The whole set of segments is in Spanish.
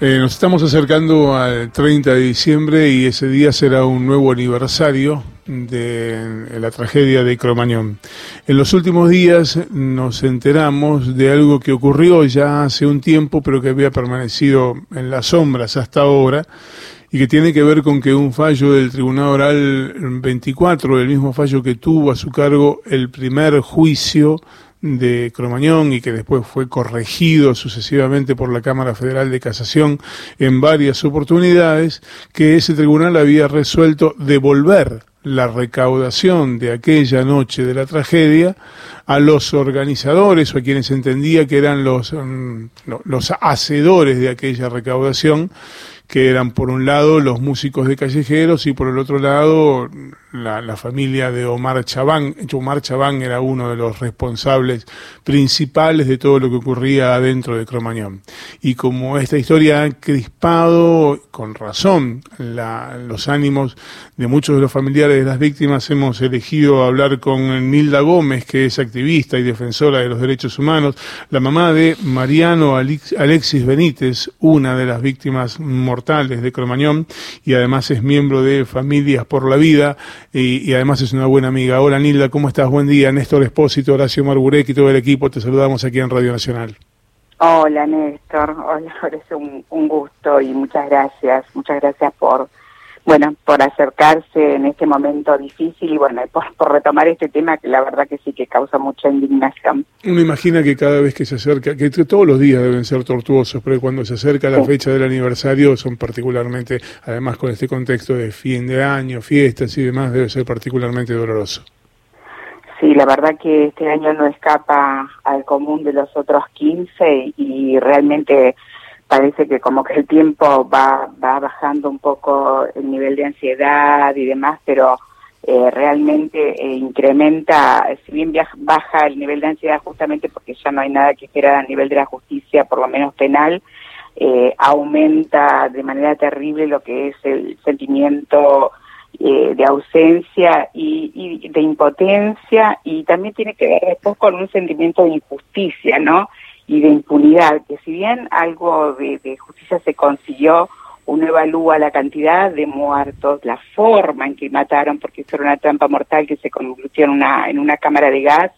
Eh, nos estamos acercando al 30 de diciembre y ese día será un nuevo aniversario de la tragedia de Cromañón. En los últimos días nos enteramos de algo que ocurrió ya hace un tiempo, pero que había permanecido en las sombras hasta ahora, y que tiene que ver con que un fallo del Tribunal Oral 24, el mismo fallo que tuvo a su cargo el primer juicio de Cromañón y que después fue corregido sucesivamente por la Cámara Federal de Casación en varias oportunidades, que ese tribunal había resuelto devolver la recaudación de aquella noche de la tragedia a los organizadores o a quienes entendía que eran los, mm, los hacedores de aquella recaudación que eran por un lado los músicos de callejeros y por el otro lado la, familia de Omar Chabán. Omar Chabán era uno de los responsables principales de todo lo que ocurría adentro de Cromañón. Y como esta historia ha crispado con razón los ánimos de muchos de los familiares de las víctimas, hemos elegido hablar con Nilda Gómez, que es activista y defensora de los derechos humanos, la mamá de Mariano Alexis Benítez, una de las víctimas mortales de Cromañón, y además es miembro de Familias por la Vida y, además es una buena amiga. Hola Nilda, ¿cómo estás? Buen día. Néstor Espósito, Horacio Marburek y todo el equipo, te saludamos aquí en Radio Nacional. Hola Néstor, hola, es un gusto y muchas gracias, muchas gracias por bueno, por acercarse en este momento difícil y bueno, por, por, retomar este tema que la verdad que sí que causa mucha indignación. Uno imagina que cada vez que se acerca, que todos los días deben ser tortuosos, pero cuando se acerca la fecha del aniversario son particularmente, además con este contexto de fin de año, fiestas y demás, debe ser particularmente doloroso. Sí, la verdad que este año no escapa al común de los otros 15 y realmente parece que como que el tiempo va, bajando un poco el nivel de ansiedad y demás, pero eh, realmente eh, incrementa, si bien baja el nivel de ansiedad justamente porque ya no hay nada que esperar a nivel de la justicia, por lo menos penal, eh, aumenta de manera terrible lo que es el sentimiento de ausencia y, de impotencia y también tiene que ver después con un sentimiento de injusticia, ¿no? Y de impunidad, que si bien algo de, justicia se consiguió, uno evalúa la cantidad de muertos, la forma en que mataron, porque eso una trampa mortal que se convirtió en una, en una cámara de gas,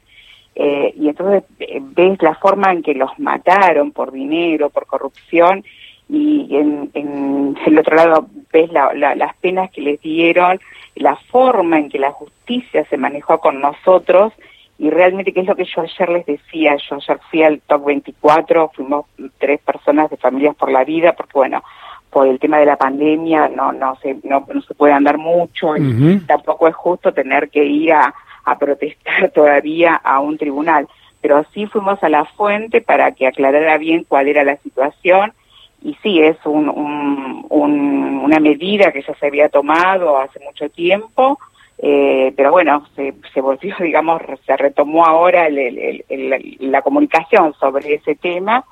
eh, y entonces eh, ves la forma en que los mataron por dinero, por corrupción, y en, en el otro lado ves las penas que les dieron, la forma en que la justicia se manejó con nosotros, y realmente qué es lo que yo ayer les decía, yo ayer fui al Top 24, fuimos tres personas de Familias por la Vida, porque bueno, por el tema de la pandemia no no se no, no se puede andar mucho y tampoco es justo tener que ir a, a protestar todavía a un tribunal, pero sí fuimos a la fuente para que aclarara bien cuál era la situación y sí es un, un, una medida que ya se había tomado hace mucho tiempo eh, pero bueno, se, se, volvió, digamos, se retomó ahora la comunicación sobre ese tema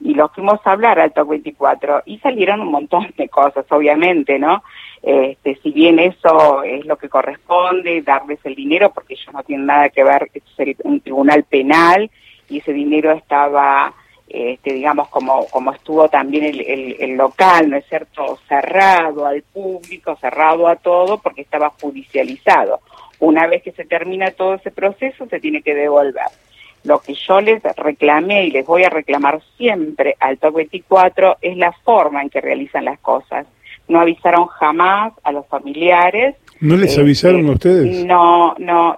y lo fuimos a hablar al TOC 24 y salieron un montón de cosas, obviamente, ¿no? Este, si bien eso es lo que corresponde, darles el dinero, porque ellos no tienen nada que ver, es un tribunal penal y ese dinero estaba este, digamos, como, como estuvo también el, el, local, ¿no es cierto?, cerrado al público, cerrado a todo, porque estaba judicializado. Una vez que se termina todo ese proceso, se tiene que devolver. Lo que yo les reclamé y les voy a reclamar siempre al TOC 24 es la forma en que realizan las cosas. No avisaron jamás a los familiares. ¿No les avisaron a este, ustedes? No, no.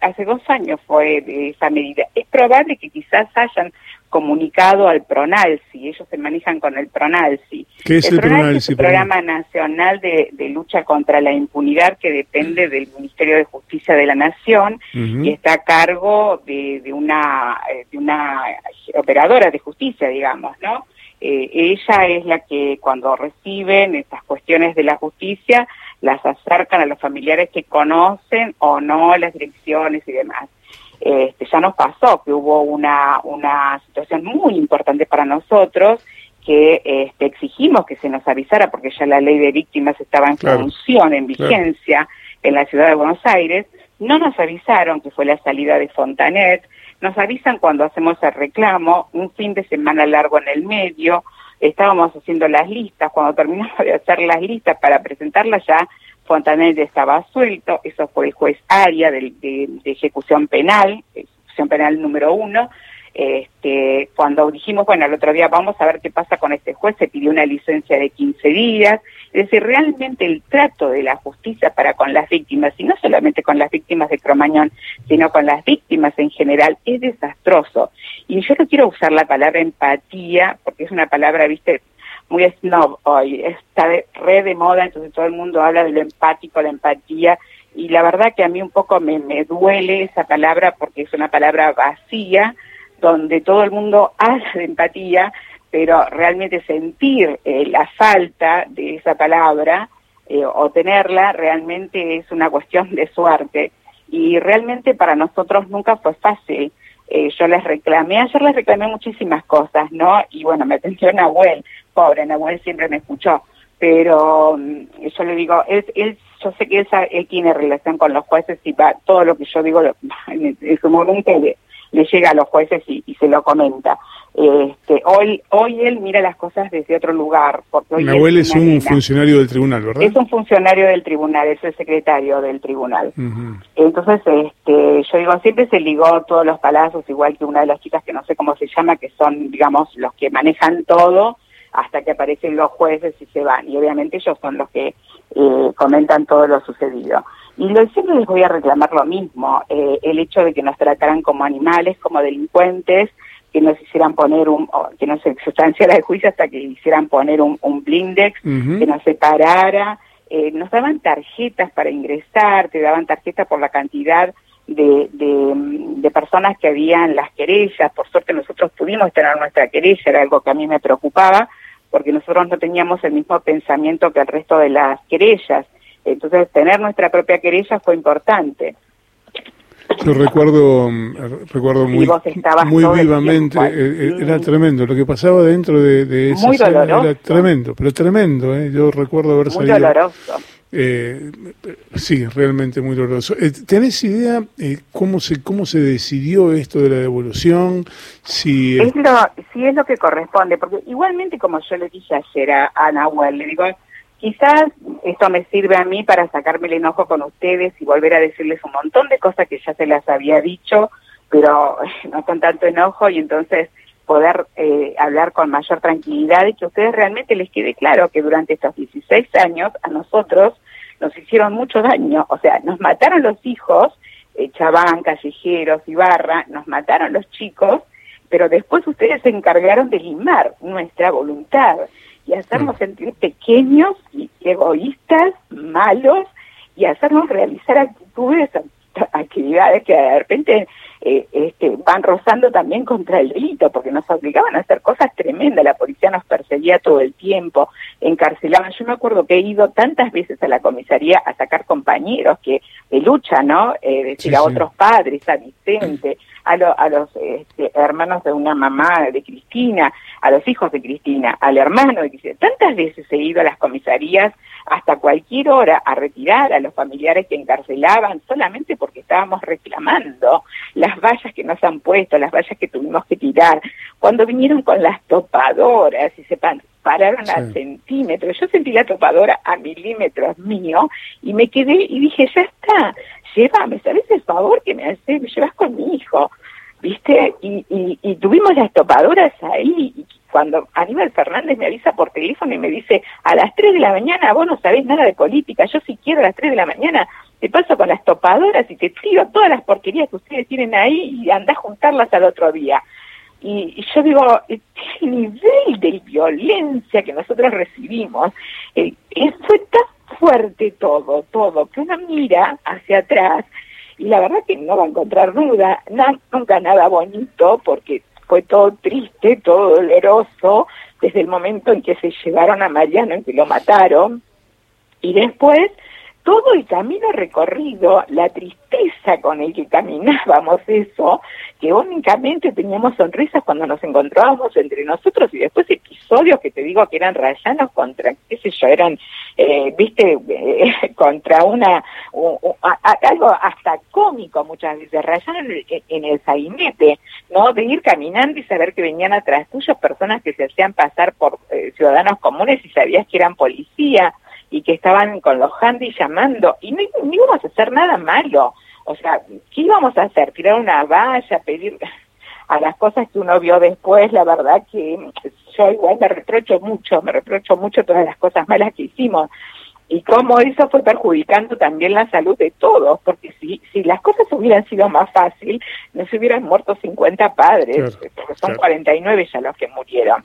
hace dos años fue esa medida. Es probable que quizás hayan comunicado al PRONALSI, ellos se manejan con el PRONALSI. ¿Qué es el, PRONALSI? Es el Programa Nacional de, Lucha contra la Impunidad que depende del Ministerio de Justicia de la Nación y está a cargo de, una, eh, de una operadora de justicia, digamos, ¿no? Eh, ella es la que cuando reciben estas cuestiones de la justicia las acercan a los familiares que conocen o no las direcciones y demás. Este, ya nos pasó que hubo una, una situación muy importante para nosotros que este, exigimos que se nos avisara porque ya la ley de víctimas estaba en función, en vigencia en la ciudad de Buenos Aires. No nos avisaron que fue la salida de Fontanet, nos avisan cuando hacemos el reclamo, un fin de semana largo en el medio, estábamos haciendo las listas, cuando terminamos de hacer las listas para presentarlas ya Fontanet estaba suelto, eso fue el juez Aria de, de ejecución penal, ejecución penal número uno, este, cuando dijimos, bueno, el otro día vamos a ver qué pasa con este juez, se pidió una licencia de 15 días, es decir, realmente el trato de la justicia para con las víctimas, y no solamente con las víctimas de Cromañón, sino con las víctimas en general, es desastroso. Y yo no quiero usar la palabra empatía, porque es una palabra, viste, muy snob hoy, está de, re de moda, entonces todo el mundo habla de lo empático, la empatía, y la verdad que a mí un poco me, me duele esa palabra porque es una palabra vacía, donde todo el mundo habla de empatía, pero realmente sentir eh, la falta de esa palabra eh, o tenerla realmente es una cuestión de suerte. Y realmente para nosotros nunca fue fácil. Eh, yo les reclamé, ayer les reclamé muchísimas cosas, ¿no? Y bueno, me atendió Nahuel, pobre, Nahuel siempre me escuchó, pero mm, yo le digo, él, él yo sé que él, él, tiene relación con los jueces y va, todo lo que yo digo en su momento le llega a los jueces y, y se lo comenta. Este, hoy, hoy él mira las cosas desde otro lugar. Porque hoy Nahuel es, es un funcionario del tribunal, ¿verdad? Es un funcionario del tribunal, es el secretario del tribunal. Uh -huh. Entonces, este, yo digo, siempre se ligó todos los palazos, igual que una de las chicas que no sé cómo se llama, que son, digamos, los que manejan todo hasta que aparecen los jueces y se van. Y obviamente ellos son los que eh, comentan todo lo sucedido. Y lo, siempre les voy a reclamar lo mismo, eh, el hecho de que nos trataran como animales, como delincuentes, que nos hicieran poner un, que no se sustanciara el juicio hasta que hicieran poner un, un blindex, uh -huh. que nos separara, eh, nos daban tarjetas para ingresar, te daban tarjetas por la cantidad de, de, de, personas que habían las querellas, por suerte nosotros pudimos tener nuestra querella, era algo que a mí me preocupaba, porque nosotros no teníamos el mismo pensamiento que el resto de las querellas, entonces tener nuestra propia querella fue importante. Yo recuerdo, recuerdo muy, muy vivamente, eh, era tremendo, lo que pasaba dentro de, de esa muy sala era tremendo, pero tremendo, ¿eh? yo recuerdo haber muy salido... doloroso. Eh, sí, realmente muy doloroso. Eh, ¿Tenés idea eh, cómo se cómo se decidió esto de la devolución? Si es lo, si es lo que corresponde, porque igualmente como yo le dije ayer a, a Nahuel, le digo, quizás esto me sirve a mí para sacarme el enojo con ustedes y volver a decirles un montón de cosas que ya se las había dicho, pero no con tanto enojo y entonces poder eh, hablar con mayor tranquilidad y que a ustedes realmente les quede claro que durante estos 16 años a nosotros nos hicieron mucho daño, o sea, nos mataron los hijos, eh, Chabán, Callejeros, Ibarra, nos mataron los chicos, pero después ustedes se encargaron de limar nuestra voluntad y hacernos sentir pequeños y egoístas, malos, y hacernos realizar actitudes, actividades que de repente eh, este, van rozando también contra el delito, porque nos obligaban a hacer cosas tremendas, la policía nos perseguía todo el tiempo, encarcelaban. Yo me acuerdo que he ido tantas veces a la comisaría a sacar compañeros que de lucha, ¿no? Eh, decir, sí, a otros padres, a Vicente, a, lo, a los este, hermanos de una mamá de Cristina, a los hijos de Cristina, al hermano de Cristina. Tantas veces he ido a las comisarías hasta cualquier hora a retirar a los familiares que encarcelaban solamente porque estábamos reclamando las vallas que nos han puesto, las vallas que tuvimos que tirar. Cuando vinieron con las topadoras y se pararon sí. a centímetros, yo sentí la topadora a milímetros mío y me quedé y dije, ya está, llévame, ¿sabes el favor que me haces? Me llevas con mi hijo. ¿Viste? Y, y, y tuvimos las topadoras ahí, y cuando Aníbal Fernández me avisa por teléfono y me dice, a las 3 de la mañana vos no sabés nada de política, yo si quiero a las 3 de la mañana te paso con las topadoras y te tiro todas las porquerías que ustedes tienen ahí y andás a juntarlas al otro día. Y, yo digo, el nivel de violencia que nosotros recibimos, eh, fue tan fuerte todo, todo, que uno mira hacia atrás y la verdad que no va a encontrar nada, na, nunca nada bonito porque fue todo triste, todo doloroso, desde el momento en que se llevaron a Mariano, en que lo mataron, y después todo el camino recorrido, la tristeza con el que caminábamos eso, que únicamente teníamos sonrisas cuando nos encontrábamos entre nosotros y después episodios que te digo que eran rayanos contra, qué sé yo, eran, eh, viste, eh, contra una, algo hasta cómico muchas veces, rayanos en en el sainete, ¿no? De ir caminando y saber que venían atrás tuyos personas que se hacían pasar por eh, ciudadanos comunes y sabías que eran policía y que estaban con los handys llamando y no, íbamos a hacer nada malo. O sea, ¿qué íbamos a hacer? Tirar una valla, pedir a las cosas que uno vio después, la verdad que yo igual me reprocho mucho, me reprocho mucho todas las cosas malas que hicimos y cómo eso fue perjudicando también la salud de todos, porque si, si las cosas hubieran sido más fácil, no se hubieran muerto 50 padres, porque son 49 ya los que murieron.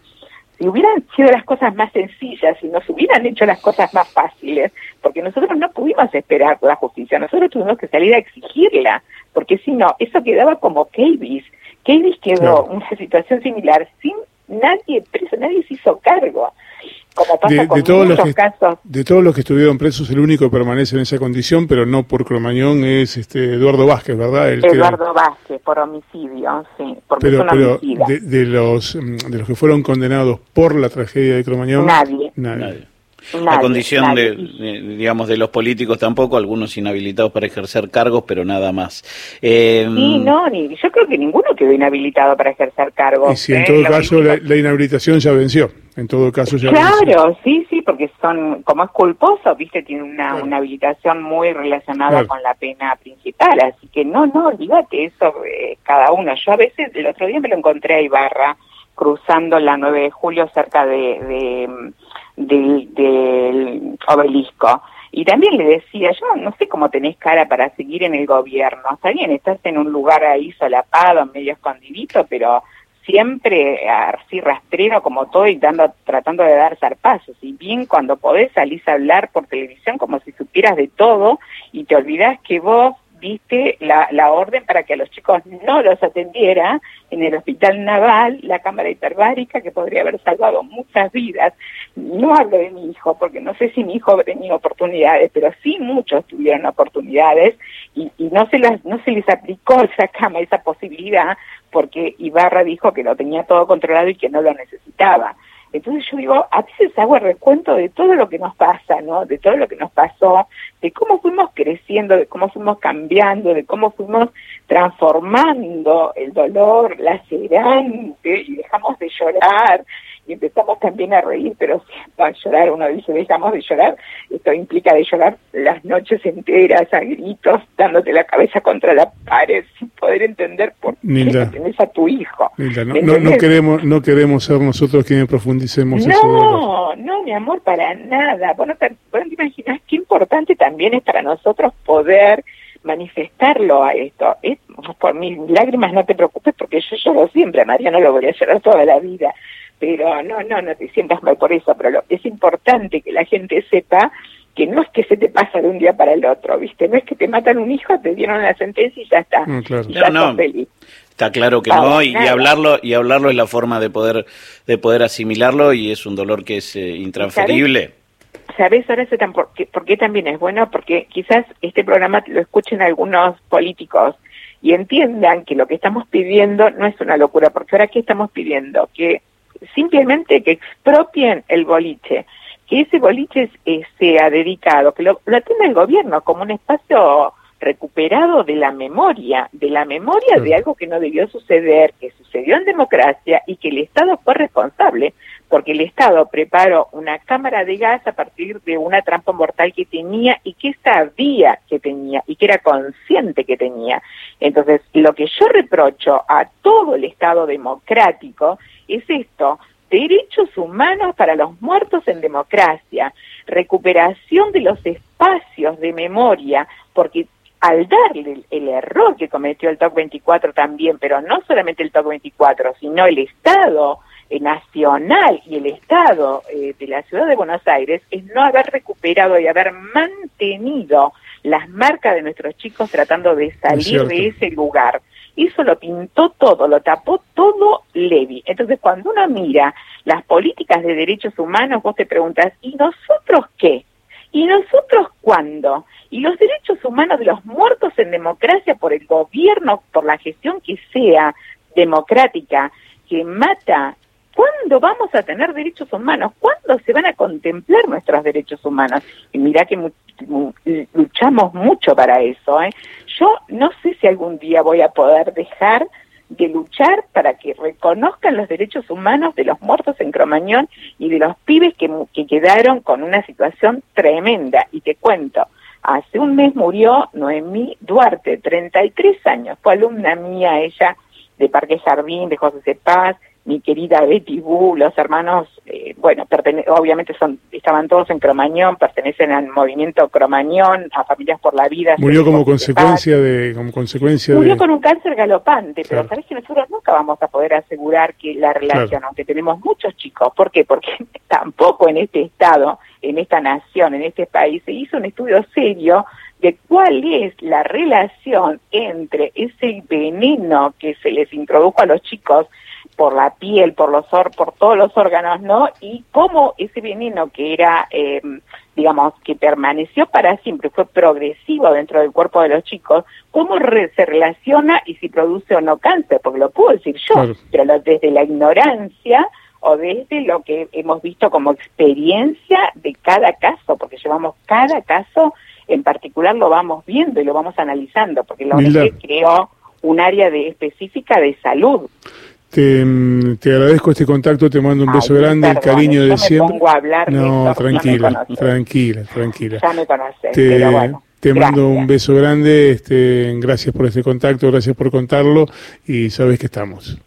Si hubieran sido las cosas más sencillas, si nos hubieran hecho las cosas más fáciles, porque nosotros no pudimos esperar la justicia, nosotros tuvimos que salir a exigirla, porque si no, eso quedaba como Kelvis. Kelvis quedó en una situación similar, sin nadie preso, nadie se hizo cargo de, todos los que, De todos los que estuvieron presos, el único que permanece en esa condición, pero no por cromañón, es este Eduardo Vázquez, ¿verdad? Eduardo Vázquez, por homicidio, sí. pero pero de, los, mm, de los que fueron condenados por la tragedia de Cromañón, nadie. nadie la condición de, digamos, de los políticos tampoco, algunos inhabilitados para ejercer cargos, pero nada más. Eh, sí, no, ni, yo creo que ninguno quedó inhabilitado para ejercer cargos. Y si en ¿eh? todo caso la, inhabilitación ya venció, en todo caso ya Claro, sí, sí, porque son, como es culposo, viste, tiene una, una habilitación muy relacionada con la pena principal, así que no, no, olvídate eso, eh, cada uno. Yo a veces, el otro día me lo encontré a Ibarra, cruzando la 9 de julio cerca de del, obelisco. Y también le decía, yo no sé cómo tenés cara para seguir en el gobierno. Está bien, estás en un lugar ahí solapado, medio escondidito, pero siempre así rastrero como todo y dando, tratando de dar zarpazos. Y bien cuando podés salís a hablar por televisión como si supieras de todo y te olvidás que vos diste la, la orden para que a los chicos no los atendiera en el hospital naval, la cámara hiperbárica, que podría haber salvado muchas vidas. No hablo de mi hijo, porque no sé si mi hijo tenido oportunidades, pero sí muchos tuvieron oportunidades y, y no, se las, no se les aplicó esa cama, esa posibilidad, porque Ibarra dijo que lo tenía todo controlado y que no lo necesitaba. Entonces yo digo, a veces hago el recuento de todo lo que nos pasa, ¿no? De todo lo que nos pasó, de cómo fuimos creciendo, de cómo fuimos cambiando, de cómo fuimos transformando el dolor lacerante y dejamos de llorar y empezamos también a reír, pero a llorar, uno dice, dejamos de llorar, esto implica de llorar las noches enteras a gritos, dándote la cabeza contra la pared sin poder entender por qué tenés a tu hijo. no, no, queremos, no queremos ser nosotros quienes profundicemos no, eso. No, no, mi amor, para nada. Bueno, te, te imaginas qué importante también es para nosotros poder manifestarlo a esto. Es, por mis lágrimas no te preocupes porque yo lloro siempre, María no lo voy a llorar toda la vida, pero no, no, no te sientas mal por eso, pero es importante que la gente sepa que no es que se te pasa de un día para el otro, ¿viste? No es que te matan un hijo, te dieron la sentencia y ya está. Mm, ya no, feliz. Está claro que no, y, hablarlo y hablarlo es la forma de poder de poder asimilarlo y es un dolor que es eh, intransferible. ¿Sabes ahora por, qué, por qué también es bueno? Porque quizás este programa lo escuchen algunos políticos y entiendan que lo que estamos pidiendo no es una locura, porque ahora ¿qué estamos pidiendo? Que simplemente que expropien el boliche, que ese boliche eh, sea dedicado, que lo, lo atienda el gobierno como un espacio recuperado de la memoria, de la memoria de algo que no debió suceder, que sucedió en democracia y que el Estado fue responsable, porque el Estado preparó una cámara de gas a partir de una trampa mortal que tenía y que sabía que tenía y que era consciente que tenía. Entonces, lo que yo reprocho a todo el Estado democrático es esto, derechos humanos para los muertos en democracia, recuperación de los espacios de memoria, porque al darle el, error que cometió el TOC 24 también, pero no solamente el TOC 24, sino el Estado eh, nacional y el Estado eh, de la Ciudad de Buenos Aires, es no haber recuperado y haber mantenido las marcas de nuestros chicos tratando de salir de ese lugar. Eso lo pintó todo, lo tapó todo Levi. Entonces, cuando uno mira las políticas de derechos humanos, vos te preguntas, ¿y nosotros qué? ¿Y nosotros cuándo? Y los derechos humanos de los muertos en democracia por el gobierno, por la gestión que sea democrática, que mata ¿Cuándo vamos a tener derechos humanos? ¿Cuándo se van a contemplar nuestros derechos humanos? Y mira que luchamos mucho para eso. ¿eh? Yo no sé si algún día voy a poder dejar de luchar para que reconozcan los derechos humanos de los muertos en Cromañón y de los pibes que, que quedaron con una situación tremenda. Y te cuento, hace un mes murió Noemí Duarte, 33 años, fue alumna mía ella de Parque Jardín, de José Paz, mi querida Betty Bu, los hermanos, eh, bueno, obviamente son estaban todos en Cromañón, pertenecen al movimiento Cromañón, a Familias por la Vida. Murió como consecuencia de, como consecuencia Murió con un cáncer galopante, pero sabes que nosotros nunca vamos a poder asegurar que la relación, aunque tenemos muchos chicos, ¿por qué? Porque tampoco en este estado, en esta nación, en este país, se hizo un estudio serio de cuál es la relación entre ese veneno que se les introdujo a los chicos por la piel, por los por todos los órganos, ¿no? Y cómo ese veneno que era, eh, digamos, que permaneció para siempre, fue progresivo dentro del cuerpo de los chicos, cómo se relaciona y si produce o no cáncer, porque lo puedo decir yo, pero desde la ignorancia o desde lo que hemos visto como experiencia de cada caso, porque llevamos cada caso en particular lo vamos viendo y lo vamos analizando, porque la ONG creó un área de específica de salud. Te, te, agradezco este contacto, te mando un beso grande, el cariño de siempre. no, tranquila, tranquila, tranquila. Ya me conoces, te, pero bueno. Te mando un beso grande, este, gracias por este contacto, gracias por contarlo y sabes que estamos.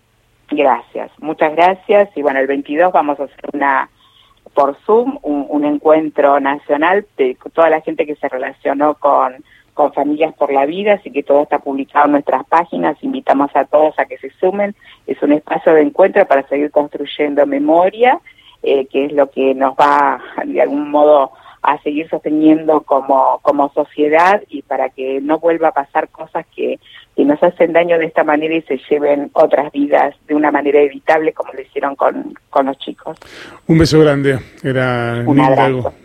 Gracias, muchas gracias y bueno, el 22 vamos a hacer una por Zoom un, un encuentro nacional de toda la gente que se relacionó con con Familias por la Vida, así que todo está publicado en nuestras páginas, invitamos a todos a que se sumen, es un espacio de encuentro para seguir construyendo memoria, eh, que es lo que nos va de algún modo a seguir sosteniendo como, como sociedad y para que no vuelva a pasar cosas que, que nos hacen daño de esta manera y se lleven otras vidas de una manera evitable como lo hicieron con, con los chicos. Un beso grande. Era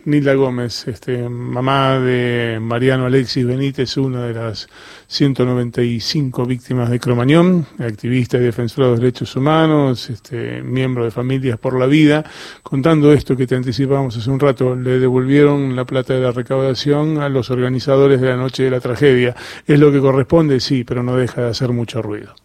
Nilda, Gómez, este, mamá de Mariano Alexis Benítez, una de las 195 víctimas de Cromañón, activista y defensora de los derechos humanos, este, miembro de Familias por la Vida, contando esto que te anticipábamos hace un rato. Le devolvieron la plata de la recaudación a los organizadores de la noche de la tragedia. ¿Es lo que corresponde? Sí, pero no deja de hacer mucho ruido.